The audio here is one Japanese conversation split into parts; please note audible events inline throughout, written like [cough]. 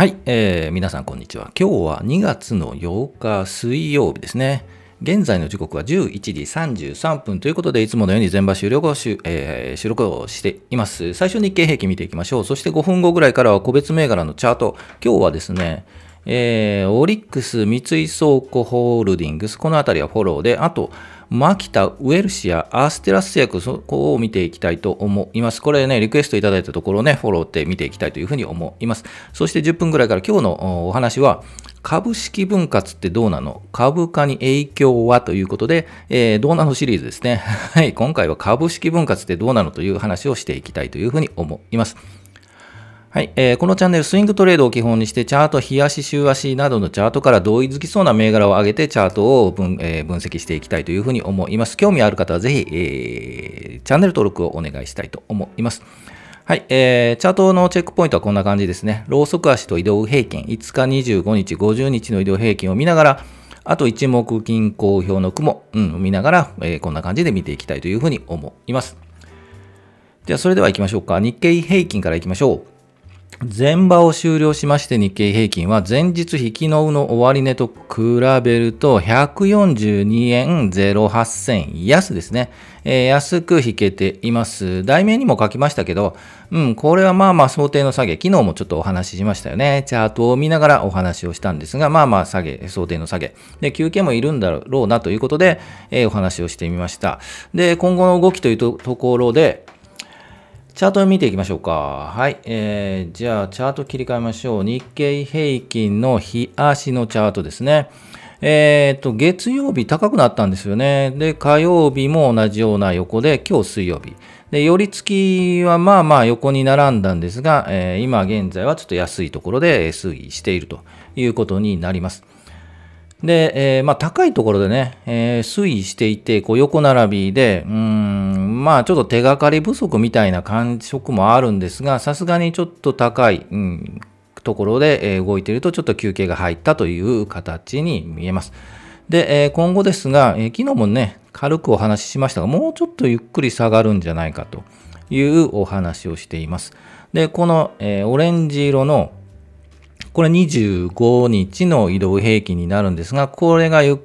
はい、えー皆さんこんにちは。今日は2月の8日水曜日ですね。現在の時刻は11時33分ということで、いつものように全場終了後、しえー収録をしています。最初日経平均見ていきましょう。そして5分後ぐらいからは個別銘柄のチャート。今日はですね、えーオリックス、三井倉庫ホールディングス、このあたりはフォローで、あと、マキタ、ウェルシア、アーステラス製薬、そこを見ていきたいと思います。これね、リクエストいただいたところをね、フォローって見ていきたいというふうに思います。そして10分ぐらいから今日のおお話は、株式分割ってどうなの？株価に影響は？ということで、えーどうなのシリーズですね。[laughs] はい、今回は株式分割ってどうなの？という話をしていきたいというふうに思います。はい、えーこのチャンネル、スイングトレードを基本にして、チャート、日足、週足などのチャートから同意づきそうな銘柄を上げて、チャートを分,、えー分析していきたいというふうに思います。興味ある方はぜひ、えーチャンネル登録をお願いしたいと思います。はい、えーチャートのチェックポイントはこんな感じですね。ローソク足と移動平均、5日、25日、50日の移動平均を見ながら、あと一目均衡表の雲、うん、見ながら、えーこんな感じで見ていきたいというふうに思います。では、それでは行きましょうか。日経平均から行きましょう。前場を終了しまして日経平均は前日引きのうの終値と比べると142円08銭安ですね、えー安く引けています。題名にも書きましたけど、うん、これはまあまあ想定の下げ、昨日もちょっとお話ししましたよね。チャートを見ながらお話をしたんですが、まあまあ下げ、想定の下げ。で、休憩もいるんだろうなということで、えーお話をしてみました。で、今後の動きというところで、チャートを見ていきましょうか。はい。えー、じゃあ、チャート切り替えましょう。日経平均の日足のチャートですね。えー、と、月曜日高くなったんですよね。で、火曜日も同じような横で、今日水曜日。で、寄り付きはまあまあ横に並んだんですが、えー今現在はちょっと安いところで推移しているということになります。で、えーまあ、高いところでね、えー推移していて、こう横並びで、うん、まあちょっと手がかり不足みたいな感触もあるんですが、さすがにちょっと高い、うん、ところで、え動いていると、ちょっと休憩が入ったという形に見えます。で、え今後ですが、えー昨日もね、軽くお話ししましたが、もうちょっとゆっくり下がるんじゃないかというお話をしています。で、この、えオレンジ色のこれ25日の移動平均になるんですが、これがゆっ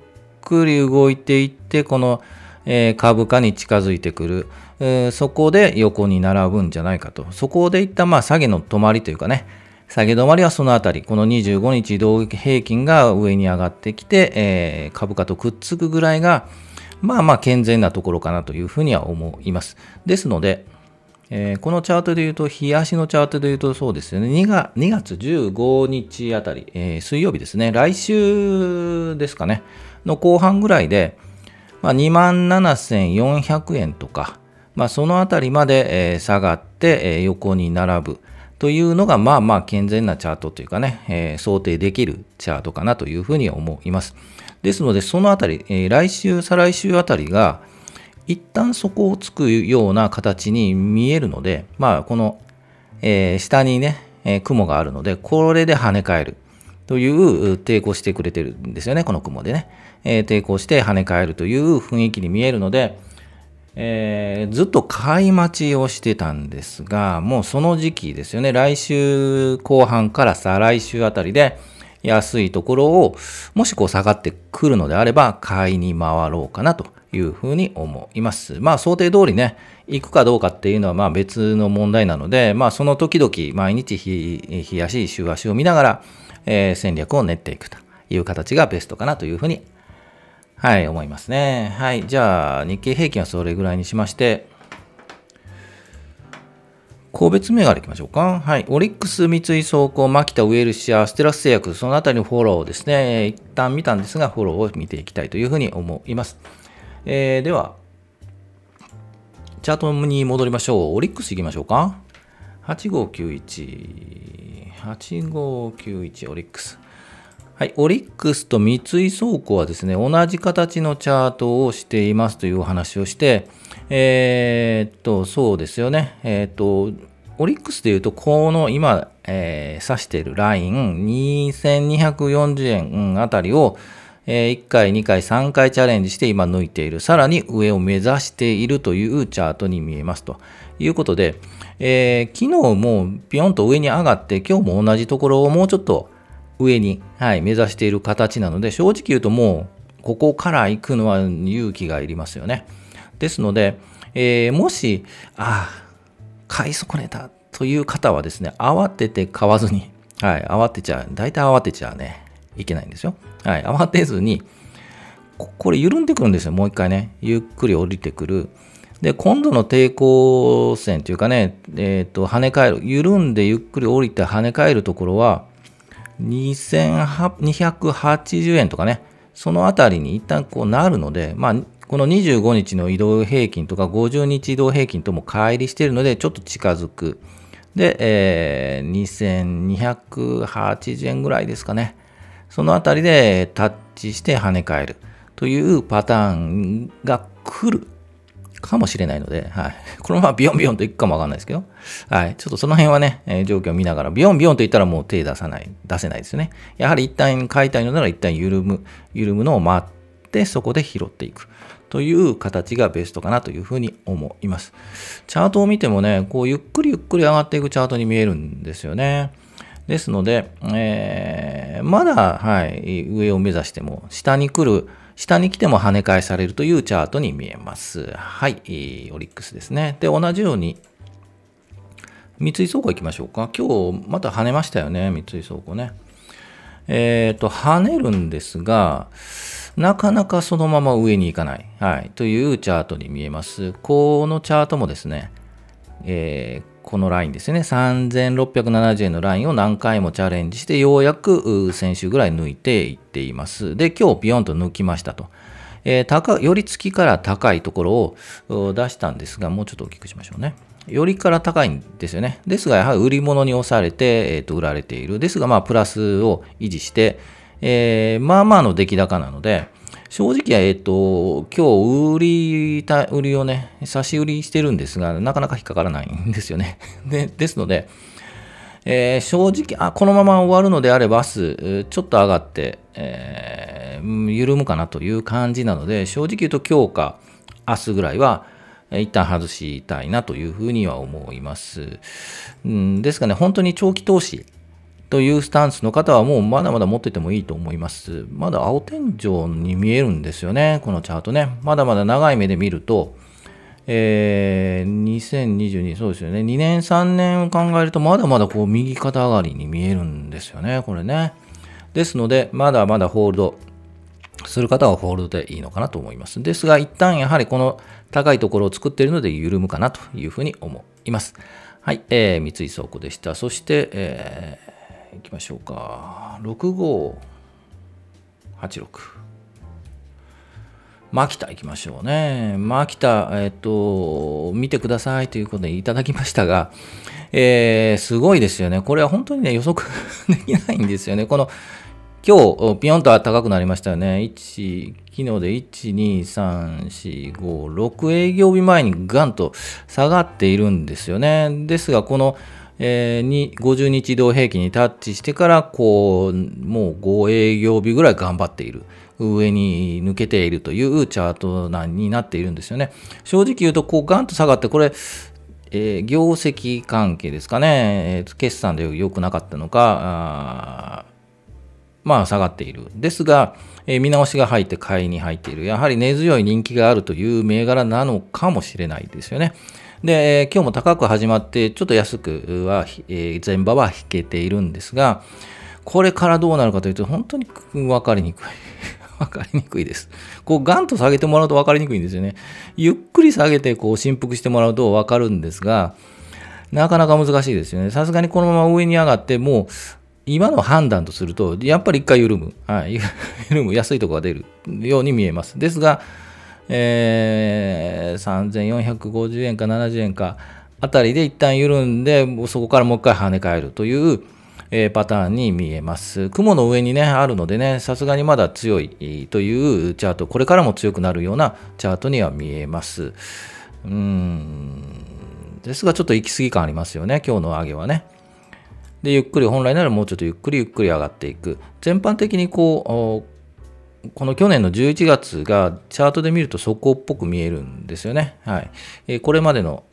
くり動いていって、この、え株価に近づいてくる、えそこで横に並ぶんじゃないかと。そこでいったまあ下げの止まりというかね、下げ止まりはそのあたり、この25日移動平均が上に上がってきて、え株価とくっつくぐらいが、まあまあ健全なところかなというふうには思います。ですので、えーこのチャートで言うと、日足のチャートで言うとそうですよね、2, が2月15日あたり、えー水曜日ですね、来週ですかね、の後半ぐらいで、まあ、2万7400円とか、まあ、そのあたりまで、えー下がって、えー横に並ぶというのが、まあまあ健全なチャートというかね、えー想定できるチャートかなというふうに思います。ですので、そのあたり、え来週、再来週あたりが、一旦底をつくような形に見えるので、まあ、この、えー下にね、えー雲があるので、これで跳ね返る。という抵抗してくれてるんですよね、この雲でね。えー抵抗して跳ね返るという雰囲気に見えるので、えーずっと買い待ちをしてたんですが、もうその時期ですよね、来週後半から再来週あたりで、安いところを、もしこう下がってくるのであれば、買いに回ろうかなと。いうふうに思います。まあ想定通りね、行くかどうかっていうのはまあ別の問題なので、まあその時々毎日日日足、週足を見ながら、えー戦略を練っていくという形がベストかなというふうにはい、思いますね。はい、じゃあ、日経平均はそれぐらいにしまして、個別銘柄いきましょうか。はい。オリックス、三井倉庫、マキタ、ウェルシア、ステラス製薬、そのあたりのフォローをですね、一旦見たんですが、フォローを見ていきたいというふうに思います。えーでは、チャートに戻りましょう。オリックスいきましょうか。8591、8591オリックス。はい、オリックスと三井倉庫はですね、同じ形のチャートをしていますというお話をして、えーっと、そうですよね、えーっと、オリックスでいうと、この今、えー指しているライン、2240円あたりを、え1回、2回、3回チャレンジして今抜いている。さらに上を目指しているというチャートに見えますということで、えー、昨日もピヨンと上に上がって、今日も同じところをもうちょっと上に、はい、目指している形なので、正直言うともう、ここから行くのは勇気がいりますよね。ですので、えー、もし、ああ、買い損ねたという方はですね、慌てて買わずに、はい、慌てちゃう、大体慌てちゃうね、いけないんですよ。はい、慌てずに、これ緩んでくるんですよ、もう一回ね。ゆっくり降りてくる。で、今度の抵抗線というかね、えっ、ー、と、跳ね返る、緩んでゆっくり降りて跳ね返るところは、2280円とかね、そのあたりに一旦こうなるので、まあ、この25日の移動平均とか50日移動平均とも乖離しているので、ちょっと近づく。で、えー、2280円ぐらいですかね。そのあたりでタッチして跳ね返るというパターンが来るかもしれないので、はい。[laughs] このままビヨンビヨンといくかもわかんないですけど、はい。ちょっとその辺はね、えー、状況を見ながら、ビヨンビヨンと言ったらもう手出さない、出せないですよね。やはり一旦買いたいのなら一旦緩む、緩むのを待って、そこで拾っていく。という形がベストかなというふうに思います。チャートを見てもね、こうゆっくりゆっくり上がっていくチャートに見えるんですよね。ですので、えー、まだ、はい、上を目指しても、下に来る、下に来ても跳ね返されるというチャートに見えます。はい、オリックスですね。で、同じように、三井倉庫行きましょうか。今日また跳ねましたよね、三井倉庫ね。えっ、ー、と、跳ねるんですが、なかなかそのまま上に行かない、はい、というチャートに見えます。このチャートもですね、えー、このラインですね、3670円のラインを何回もチャレンジして、ようやく先週ぐらい抜いていっています。で、今日ビヨンと抜きましたと。えー、高より月から高いところを出したんですが、もうちょっと大きくしましょうね。よりから高いんですよね。ですが、やはり売り物に押されて、えー、と売られている。ですが、まあ、プラスを維持して、えー、まあまあの出来高なので、正直、えっ、と、今日売りた、売りをね、差し売りしてるんですが、なかなか引っかからないんですよね。[laughs] でですので、えー、正直あ、このまま終わるのであれば、明日、ちょっと上がって、えー、緩むかなという感じなので、正直言うと今日か明日ぐらいは、一旦外したいなというふうには思います。うん、ですがね、本当に長期投資というスタンスの方はもうまだまだ持っててもいいと思います。まだ青天井に見えるんですよね、このチャートね。まだまだ長い目で見ると、えー、2022、そうですよね。2年、3年を考えると、まだまだこう右肩上がりに見えるんですよね、これね。ですので、まだまだホールドする方はホールドでいいのかなと思います。ですが、一旦やはりこの高いところを作っているので緩むかなというふうに思います。はい、えー、三井倉庫でした。そして、えーいきましょうか。6586。マキタ行きましょうね。マキタ、えっと、見てくださいということでいただきましたが、えー、すごいですよね。これは本当にね、予測できないんですよね。この、今日、ピヨンと高くなりましたよね。1、昨日で1、2、3、4、5、6営業日前にガンと下がっているんですよね。ですが、この、えー、に50日移動平均にタッチしてからこうもう5営業日ぐらい頑張っている上に抜けているというチャートになっているんですよね正直言うとこうガンと下がってこれえー、業績関係ですかね、えー、決算で良くなかったのか、まあ下がっている。ですが、えー、見直しが入って買いに入っている。やはり根強い人気があるという銘柄なのかもしれないですよね。で、今日も高く始まって、ちょっと安くは、え、前場は引けているんですが、これからどうなるかというと、本当に分かりにくい。[laughs] 分かりにくいです。こう、ガンと下げてもらうと分かりにくいんですよね。ゆっくり下げて、こう、振幅してもらうと分かるんですが、なかなか難しいですよね。さすがにこのまま上に上がって、もう、今の判断とすると、やっぱり一回緩む。はい。[laughs] 緩む。安いところが出るように見えます。ですが、えー、3450円か70円かあたりで一旦緩んで、そこからもう一回跳ね返るという、えー、パターンに見えます。雲の上にね、あるのでね、さすがにまだ強いというチャート、これからも強くなるようなチャートには見えます。うん。ですが、ちょっと行き過ぎ感ありますよね、今日の上げはね。で、ゆっくり、本来ならもうちょっとゆっくりゆっくり上がっていく。全般的にこう、この去年の11月がチャートで見ると底っぽく見えるんですよね。はい。えこれまでの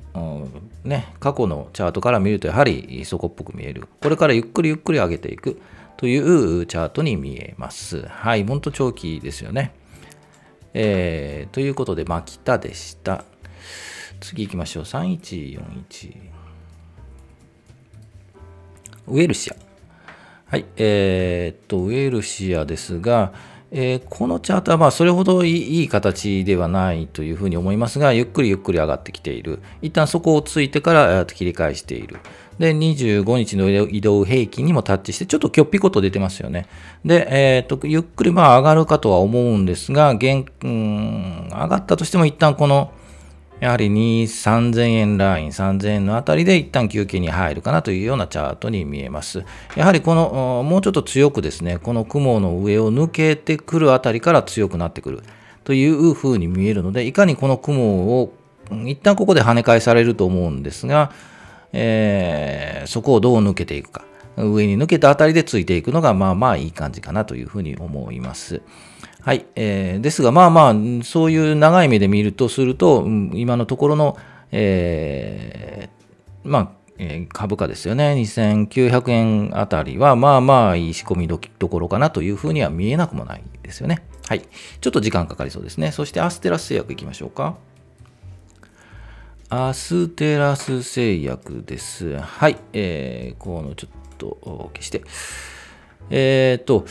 ね、過去のチャートから見るとやはり底っぽく見える。これからゆっくりゆっくり上げていくというチャートに見えます。はい、ほんと長期ですよね。えー、ということで、牧田でした。次行きましょう。3141。ウェルシア。はい、えー、っと、ウェルシアですが、えー、このチャートはまあそれほどいい形ではないというふうに思いますが、ゆっくりゆっくり上がってきている。一旦そこをついてから切り返している。で、25日の移動平均にもタッチして、ちょっときょっぴこと出てますよね。で、えっ、と、ゆっくりまあ上がるかとは思うんですが、現、うん、上がったとしても一旦このやはり2、3000円ライン、3000円のあたりで一旦休憩に入るかなというようなチャートに見えます。やはりこの、もうちょっと強くですね、この雲の上を抜けてくるあたりから強くなってくるというふうに見えるので、いかにこの雲を一旦ここで跳ね返されると思うんですが、えー、そこをどう抜けていくか。上に抜けたあたりでついていくのがまあまあいい感じかなというふうに思います。はい。えー、ですが、まあまあ、そういう長い目で見るとすると、今のところの、えー、まあ、え、株価ですよね。2900円あたりは、まあまあ、いい仕込みどころかなというふうには見えなくもないですよね。はい。ちょっと時間かかりそうですね。そして、アステラス製薬いきましょうか。アステラス製薬です。はい。えー、このちょっと消して。えっ、ー、と、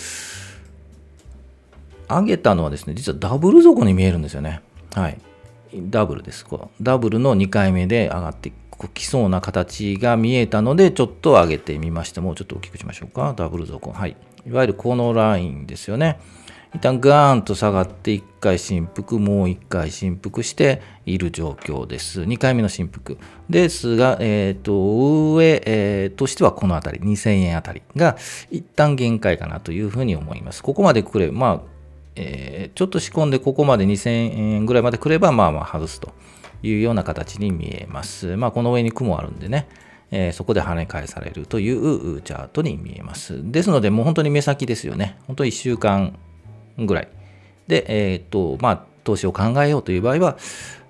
上げたのはですね、実はダブル底に見えるんですよね。はい。ダブルです。このダブルの2回目で上がってきそうな形が見えたので、ちょっと上げてみました。もうちょっと大きくしましょうか。ダブル底。はい。いわゆるこのラインですよね。一旦ガーンと下がって1回振幅、もう1回振幅している状況です。2回目の振幅ですが、えっ、ー、と、上、えー、としてはこのあたり、2000円あたりが一旦限界かなというふうに思います。ここまでくれ、まあ、えー、ちょっと仕込んでここまで2000円ぐらいまで来れば、まあまあ外すというような形に見えます。まあ、この上に雲あるんでね、えー、そこで跳ね返されるというチャートに見えます。ですので、もう本当に目先ですよね。本当1週間ぐらい。で、えー、っと、まあ、投資を考えようという場合は、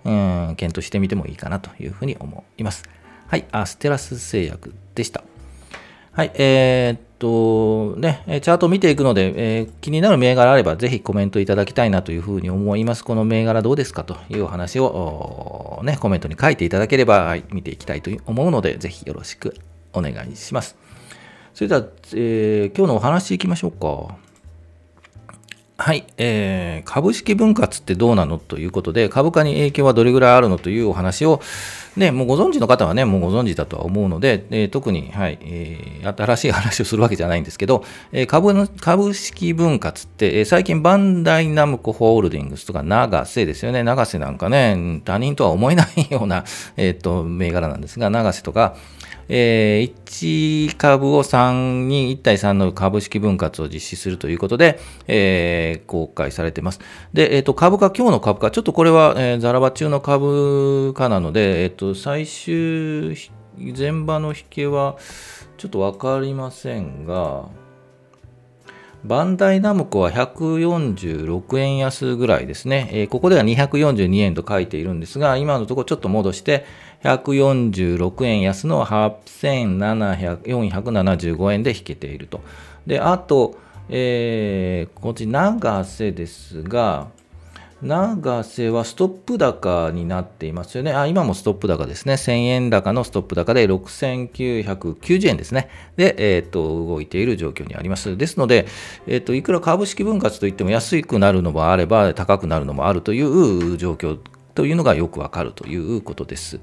うん、検討してみてもいいかなというふうに思います。はい、アステラス製薬でした。はい、えー、っと、ね、チャートを見ていくので、えー、気になる銘柄あれば、ぜひコメントいただきたいなというふうに思います。この銘柄どうですかというお話を、ね、コメントに書いていただければ、見ていきたいと思うので、ぜひよろしくお願いします。それでは、えー、今日のお話いきましょうか。はい、えー、株式分割ってどうなのということで、株価に影響はどれぐらいあるのというお話を、ね、もうご存知の方はね、もうご存知だとは思うので、え、特に、はいえー、新しい話をするわけじゃないんですけど、えー、株の株式分割って、えー、最近バンダイナムコホールディングスとか長瀬ですよね、長瀬なんかね、他人とは思えないような、えー、っと銘柄なんですが、長瀬とか、えー、1株を3に1対3の株式分割を実施するということで、えー、公開されています。で、えっ、ー、と、株価、今日の株価、ちょっとこれは、えー、ザラバ中の株価なので、え、ー、と、最終、前場の引けは、ちょっとわかりませんが、バンダイナムコは146円安ぐらいですね。えー、ここでは242円と書いているんですが、今のところちょっと戻して、146円安の8475円で引けていると。で、あと、えー、こっち長瀬ですが、長瀬はストップ高になっていますよね。あ、今もストップ高ですね。1000円高のストップ高で6990円ですね。で、えっ、ー、と、動いている状況にあります。ですので、えっ、ー、と、いくら株式分割といっても安くなるのもあれば高くなるのもあるという状況というのがよくわかるということです。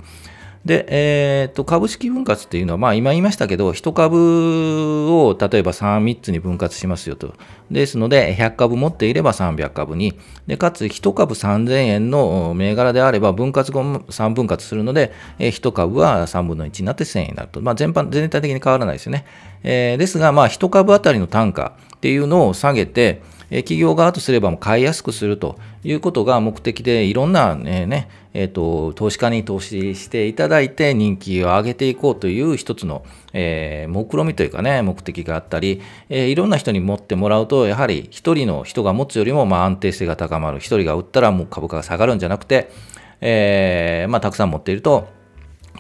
で、えー、と株式分割っていうのは、まあ、今言いましたけど、1株を例えば3、3つに分割しますよと。ですので、100株持っていれば300株に、でかつ1株3000円の銘柄であれば、分割後3分割するので、1株は3分の1になって1000円になると。まあ、全般、全体的に変わらないですよね。えー、ですが、まあ、1株当たりの単価っていうのを下げて、企業側とすれば買いやすくするということが目的で、いろんな、ねえーと、投資家に投資していただいて人気を上げていこうという一つの、えー、目論みというかね、目的があったり、えー、いろんな人に持ってもらうと、やはり一人の人が持つよりもまあ安定性が高まる。一人が売ったらもう株価が下がるんじゃなくて、えーまあ、たくさん持っていると、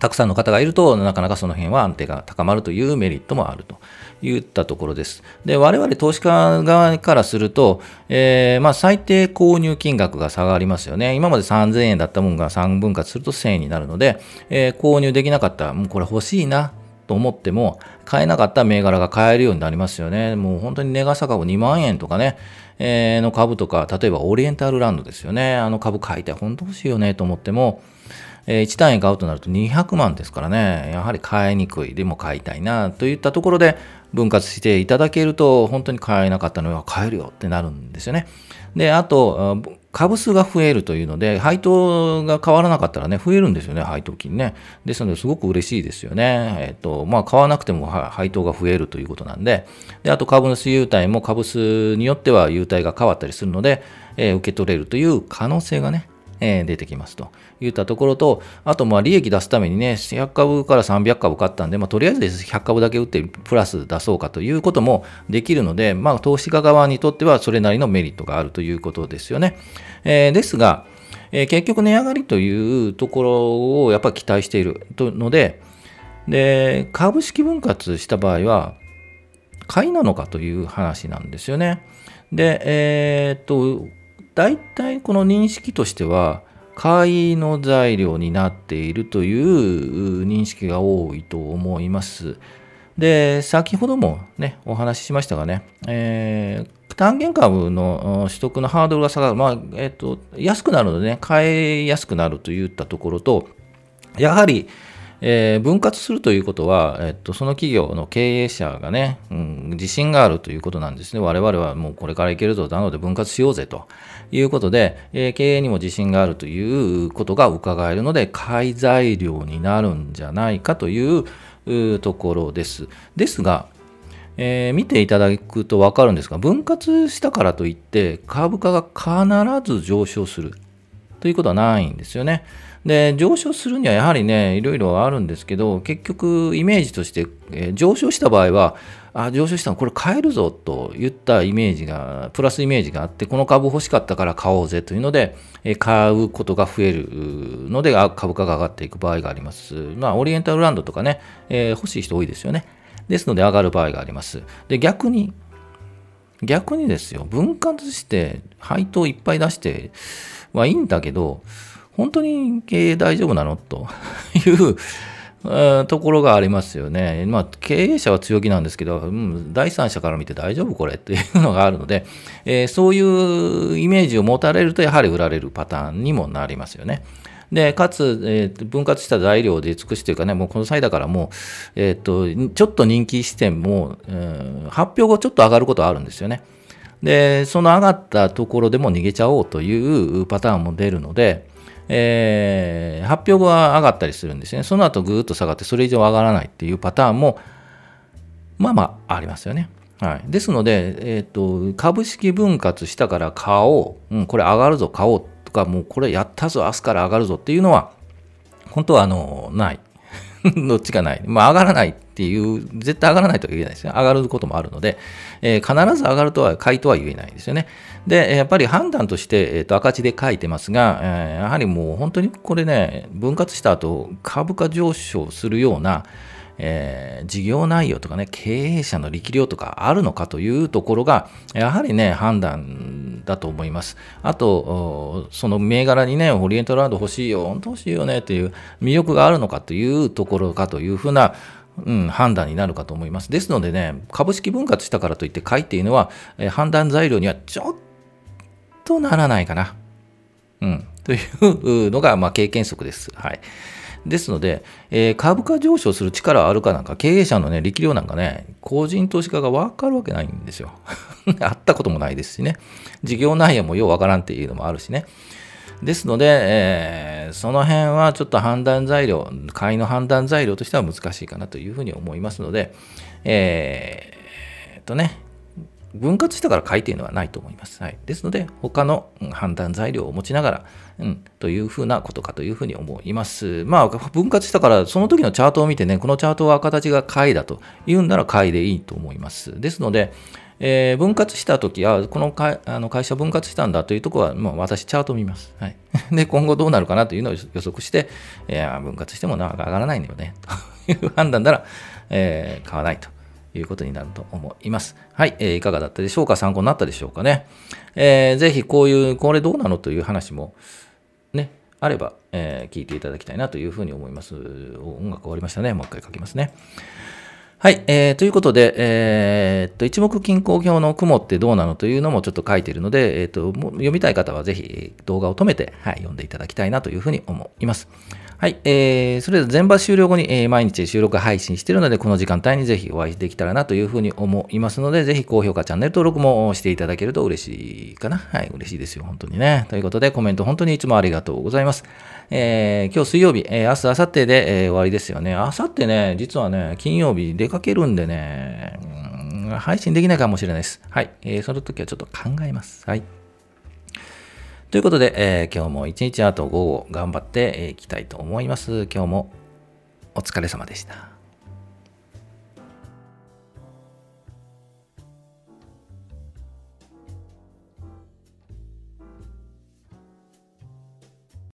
たくさんの方がいると、なかなかその辺は安定が高まるというメリットもあるといったところです。で、我々投資家側からすると、えー、まあ、最低購入金額が下がりますよね。今まで3000円だったものが3分割すると1000円になるので、えー、購入できなかったら、もうこれ欲しいなと思っても、買えなかった銘柄が買えるようになりますよね。もう本当に値が下株2万円とかね、えー、の株とか、例えばオリエンタルランドですよね。あの株買いたい、本当欲しいよねと思っても、え、1単位買うとなると200万ですからね、やはり買いにくい、でも買いたいなといったところで分割していただけると、本当に買えなかったのは買えるよってなるんですよね。で、あと、株数が増えるというので、配当が変わらなかったらね、増えるんですよね、配当金ね。ですので、すごく嬉しいですよね。えっと、まあ、買わなくても配当が増えるということなんで、で、あと株主優待も株数によっては優待が変わったりするので、えー、受け取れるという可能性がね、えー、出てきますといったところと、あと、まあ、利益出すためにね、100株から300株買ったんで、まあ、とりあえずです100株だけ売ってプラス出そうかということもできるので、まあ、投資家側にとってはそれなりのメリットがあるということですよね。えー、ですが、えー、結局値上がりというところをやっぱり期待しているので、で、株式分割した場合は、買いなのかという話なんですよね。で、えー、っと、大体この認識としては、買いの材料になっているという認識が多いと思います。で、先ほどもね、お話ししましたがね、えー、単元株の取得のハードルが下がる、まあ、えっ、ー、と、安くなるのでね、買いやすくなるといったところと、やはり、えー、分割するということは、えっと、その企業の経営者がね、うん、自信があるということなんですね。我々はもうこれからいけるぞ、なので分割しようぜということで、えー、経営にも自信があるということが伺えるので、買い材料になるんじゃないかというところです。ですが、えー、見ていただくと分かるんですが、分割したからといって株価が必ず上昇するということはないんですよね。で、上昇するにはやはりね、いろいろあるんですけど、結局イメージとして、えー、上昇した場合は、あ、上昇したのこれ買えるぞと言ったイメージが、プラスイメージがあって、この株欲しかったから買おうぜというので、えー、買うことが増えるので、株価が上がっていく場合があります。まあ、オリエンタルランドとかね、えー、欲しい人多いですよね。ですので上がる場合があります。で、逆に、逆にですよ、分割して配当いっぱい出してはいいんだけど、本当に経営大丈夫なの？と [laughs] いうところがありますよね。まあ、経営者は強気なんですけど、うん、第三者から見て大丈夫これっていうのがあるので、えー、そういうイメージを持たれると、やはり売られるパターンにもなりますよね。で、かつ、えー、分割した材料で尽くしというかね、もうこの際だからもう、えっ、と、ちょっと人気視点も、えー、発表後ちょっと上がることはあるんですよね。で、その上がったところでも逃げちゃおうというパターンも出るので、えー、発表後は上がったりするんですね。その後ぐーっと下がって、それ以上上がらないっていうパターンも、まあまあありますよね。はい、ですので、えーと、株式分割したから買おう、うん、これ上がるぞ、買おうとか、もうこれやったぞ、明日から上がるぞっていうのは、本当はあのない。[laughs] どっちかない。まあ、上がらないっていう、絶対上がらないとは言えないですね。上がることもあるので、えー、必ず上がるとは、買いとは言えないですよね。で、やっぱり判断として、えー、と赤字で書いてますが、えー、やはりもう本当にこれね、分割した後、株価上昇するような、えー、事業内容とかね、経営者の力量とかあるのかというところが、やはりね、判断だと思います。あと、その銘柄にね、オリエンタルランド欲しいよ、本当欲しいよねという魅力があるのかというところかというふうな、うん、判断になるかと思います。ですのでね、株式分割したからといって買いっていうのは、え、判断材料にはちょっとならないかな。うん、というのが、まあ、経験則です。はい。ですので、えー、株価上昇する力あるかなんか、経営者のね、力量なんかね、個人投資家が分かるわけないんですよ。[laughs] 会ったこともないですしね。事業内容もようわからんっていうのもあるしね。ですので、えー、その辺はちょっと判断材料、買いの判断材料としては難しいかなというふうに思いますので、えー、とね、分割したから買いというのはないと思います。はい、ですので、他の判断材料を持ちながら、うん、というふうなことかというふうに思います。まあ、分割したから、その時のチャートを見てね、このチャートは形が買いだというんなら買いでいいと思います。ですので、えー、分割したとき、この会あの会社分割したんだというところは、もう私、チャート見ます。はい。[laughs] で、今後どうなるかなというのを予測して、いや、分割してもな上がらないんだよね、という判断なら、えー、買わないということになると思います。はい、えー、いかがだったでしょうか？参考になったでしょうかね？えー、ぜひこういう、これどうなのという話も、ね、あれば、えー、聞いていただきたいなというふうに思います。音楽終わりましたね。もう一回書きますね。はい、えー、ということで、えー、っと、一目均衡表の雲ってどうなのというのもちょっと書いているので、えー、と、読みたい方はぜひ動画を止めて、はい、読んでいただきたいなというふうに思います。はい、えー、それでは全場終了後に、えー、毎日収録配信しているので、この時間帯にぜひお会いできたらなというふうに思いますので、ぜひ高評価、チャンネル登録もしていただけると嬉しいかな。はい、嬉しいですよ、本当にね。ということで、コメント本当にいつもありがとうございます。えー、今日水曜日、えー、明日、明後日で、えー、終わりですよね。明後日ね、実はね、金曜日出かけるんでね、配信できないかもしれないです。はい、えー、その時はちょっと考えます。はい。ということで、えー、今日も一日あと午後頑張っていきたいと思います。今日もお疲れ様でした。